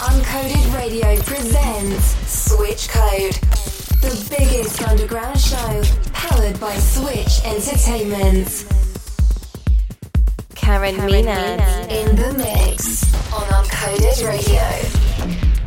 Uncoded Radio presents Switch Code, the biggest underground show powered by Switch Entertainment. Karen, Karen Menad in the mix on Uncoded Radio.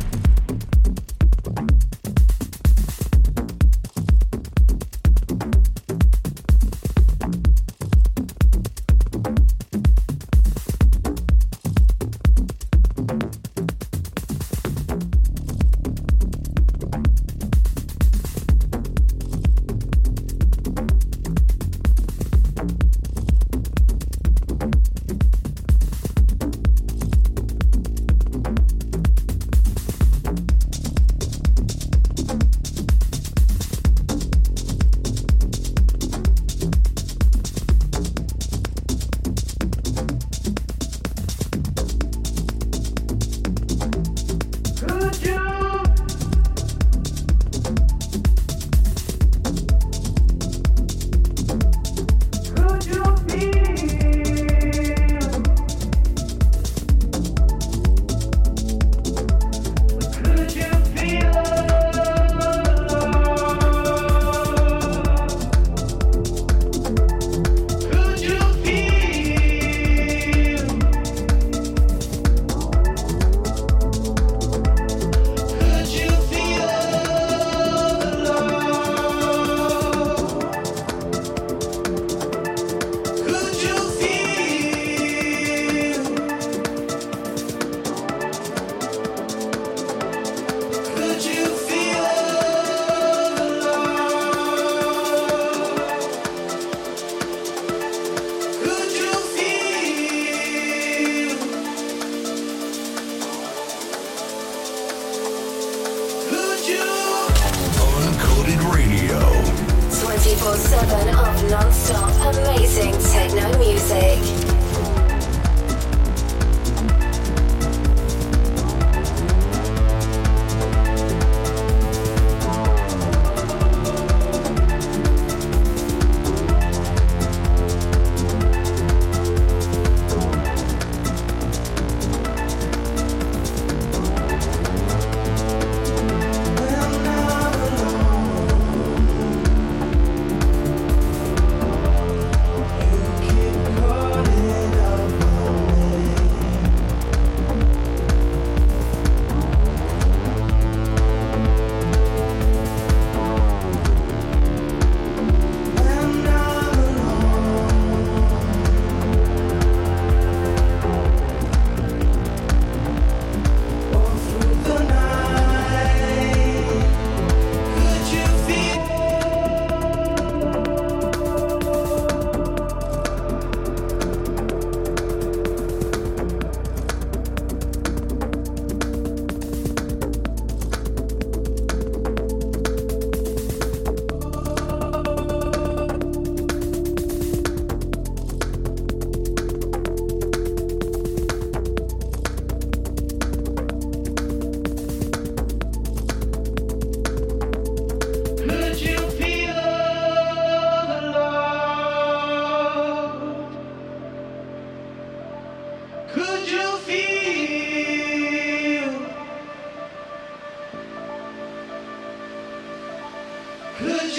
24-7 of non-stop amazing techno music.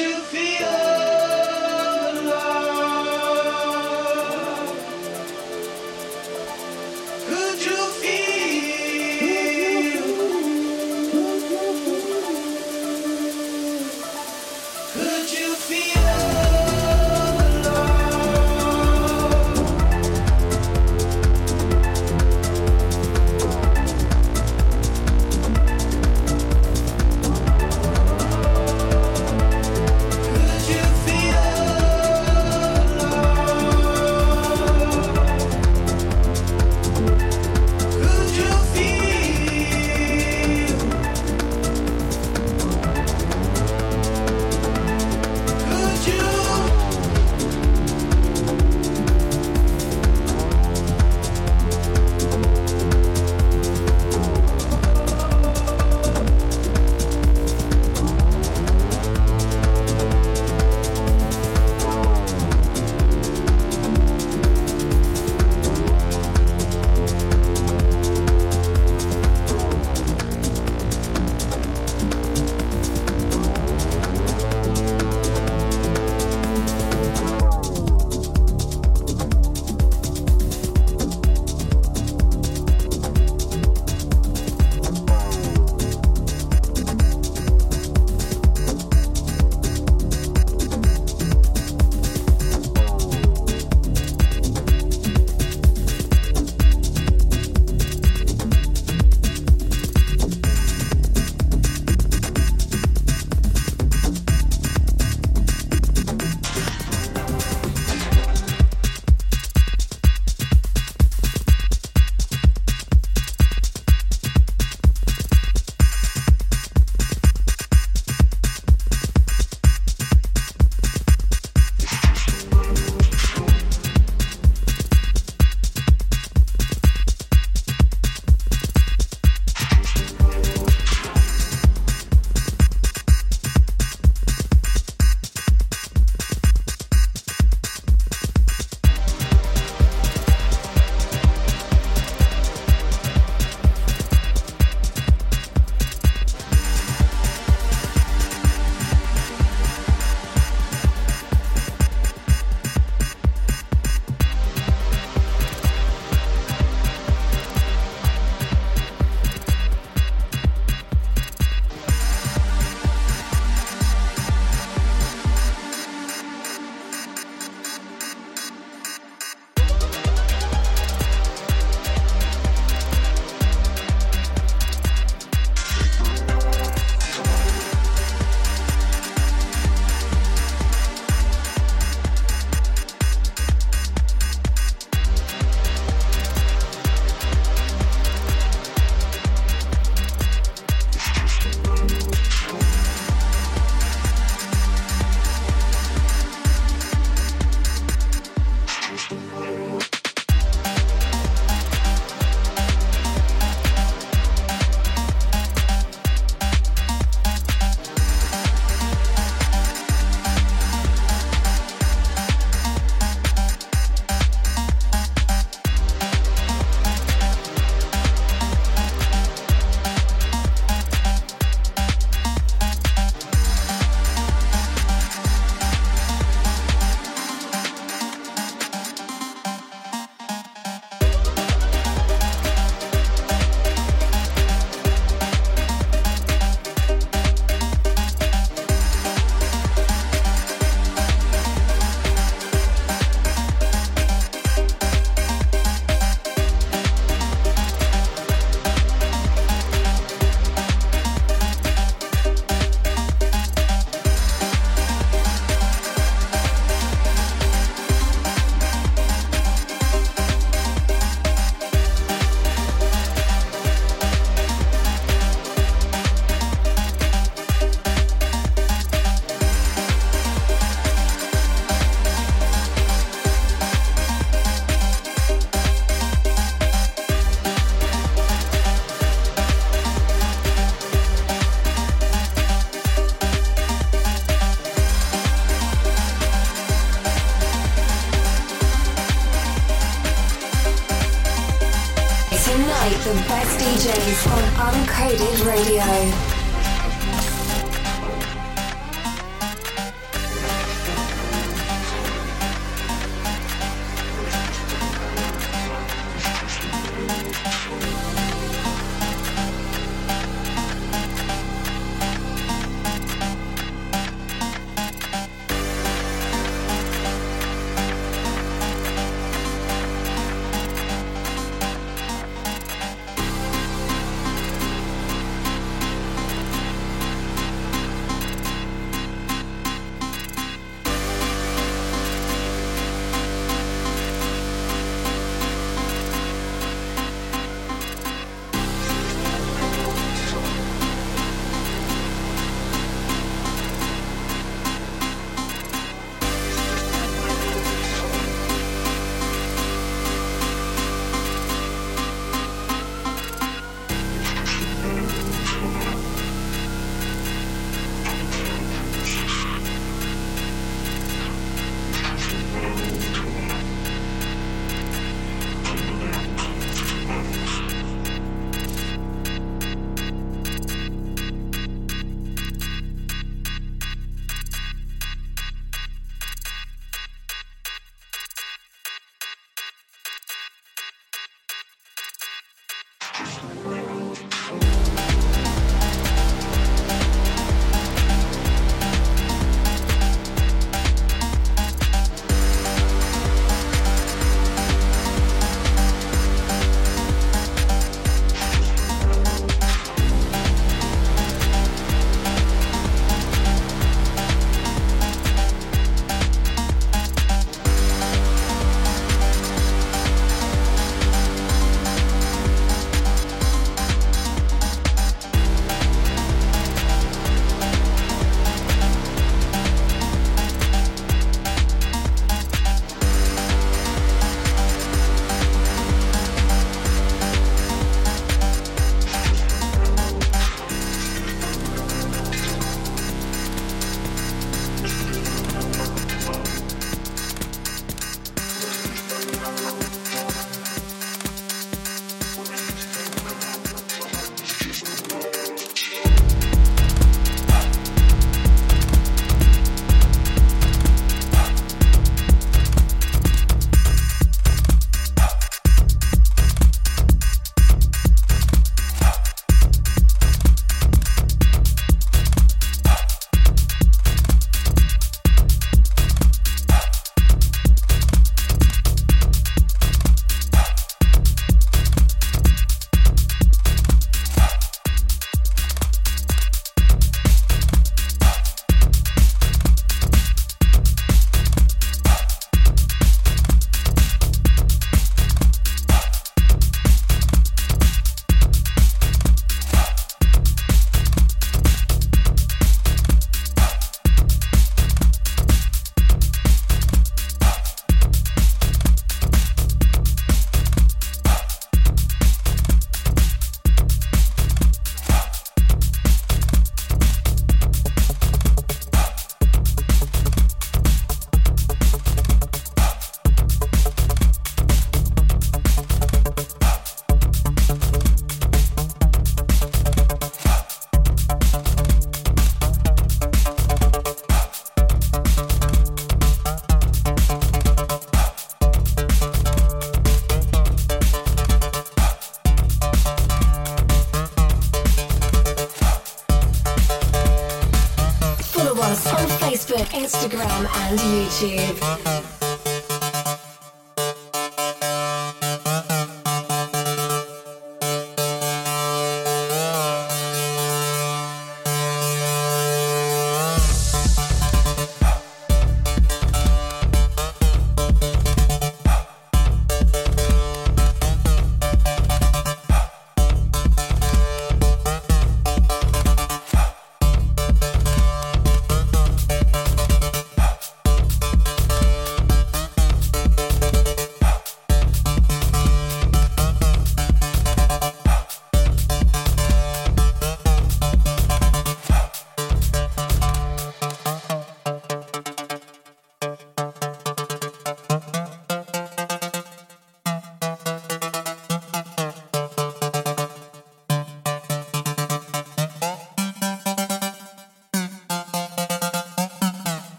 you feel?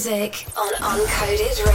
Music on Uncoded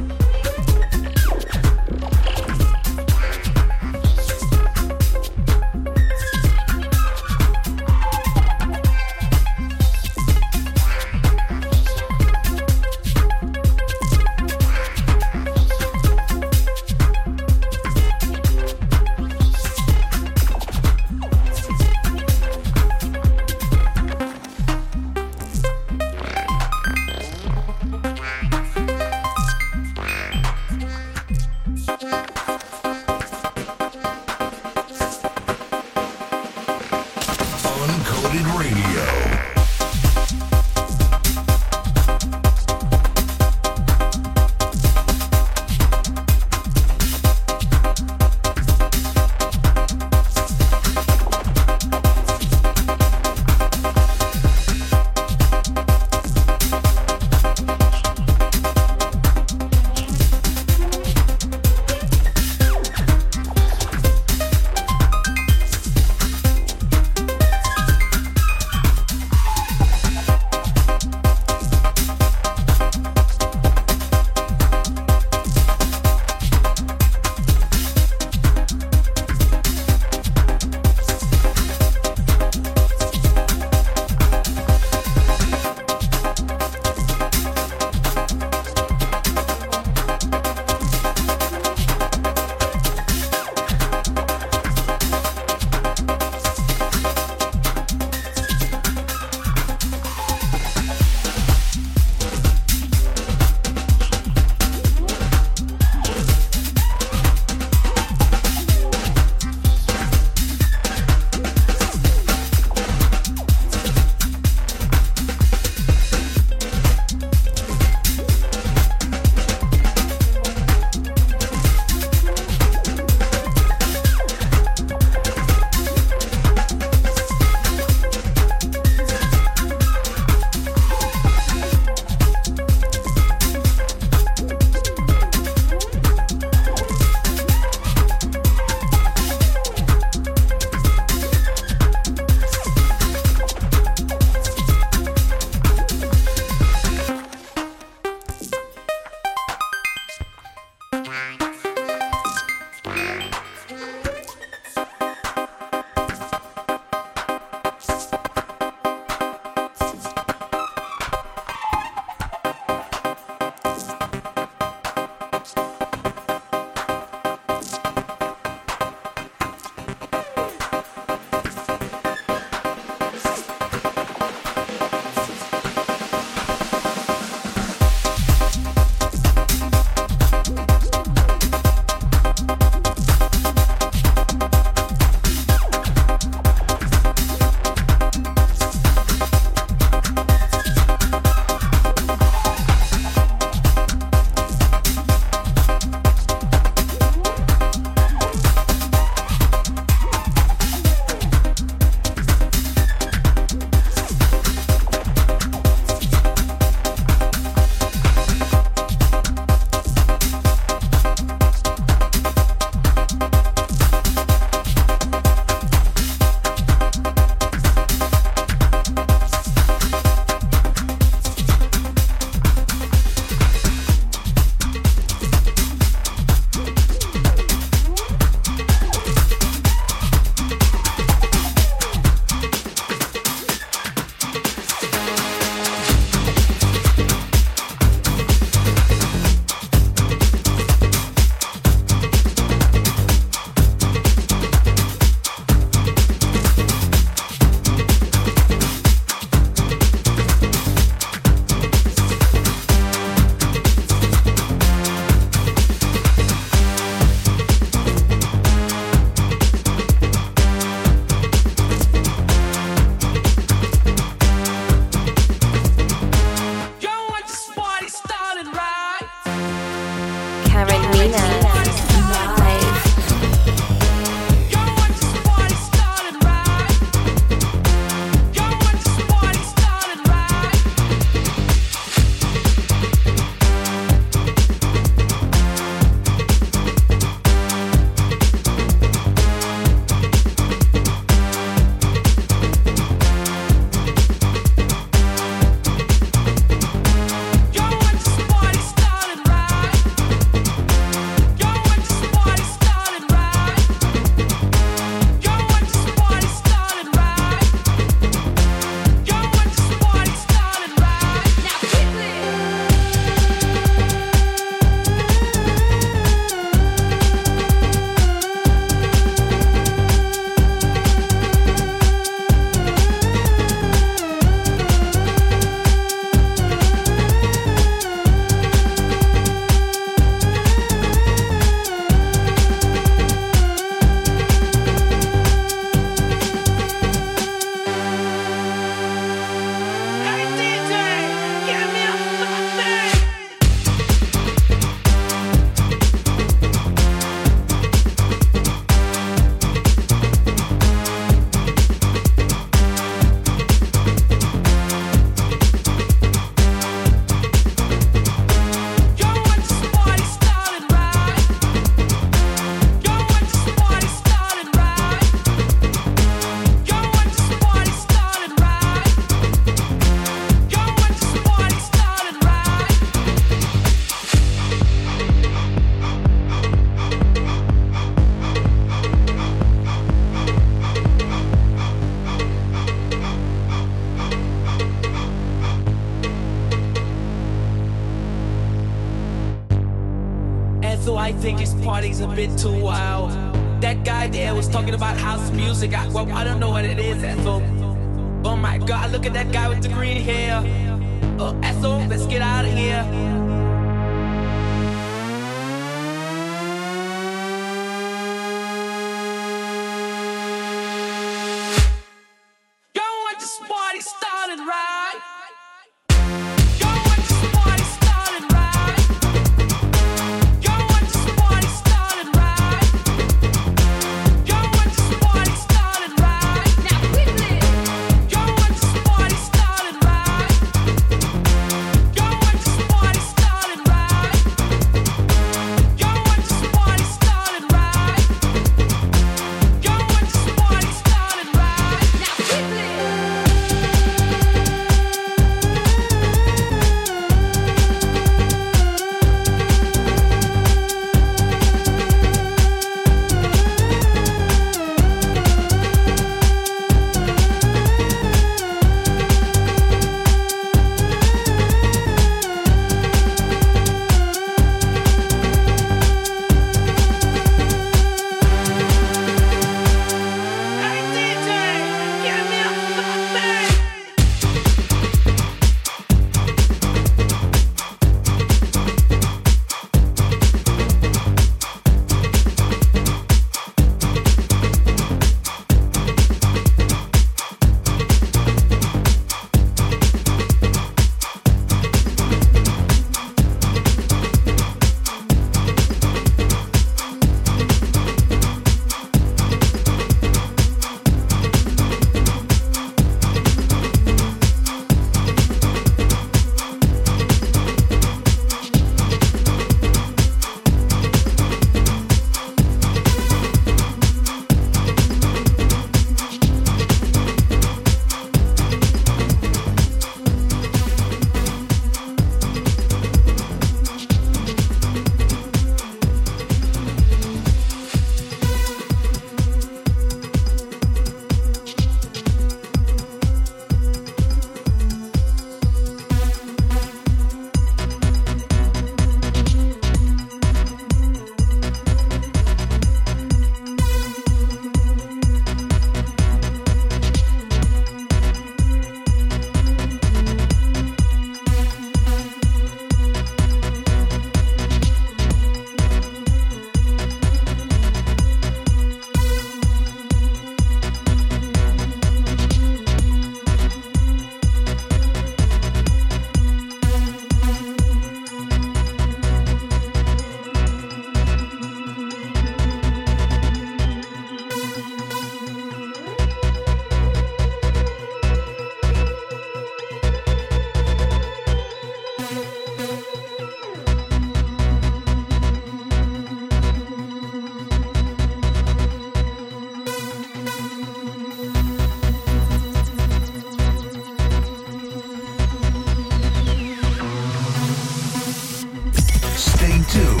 two.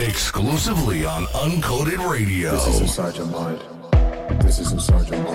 Exclusively on Uncoded Radio. This is Sergeant Blunt. This is Sergeant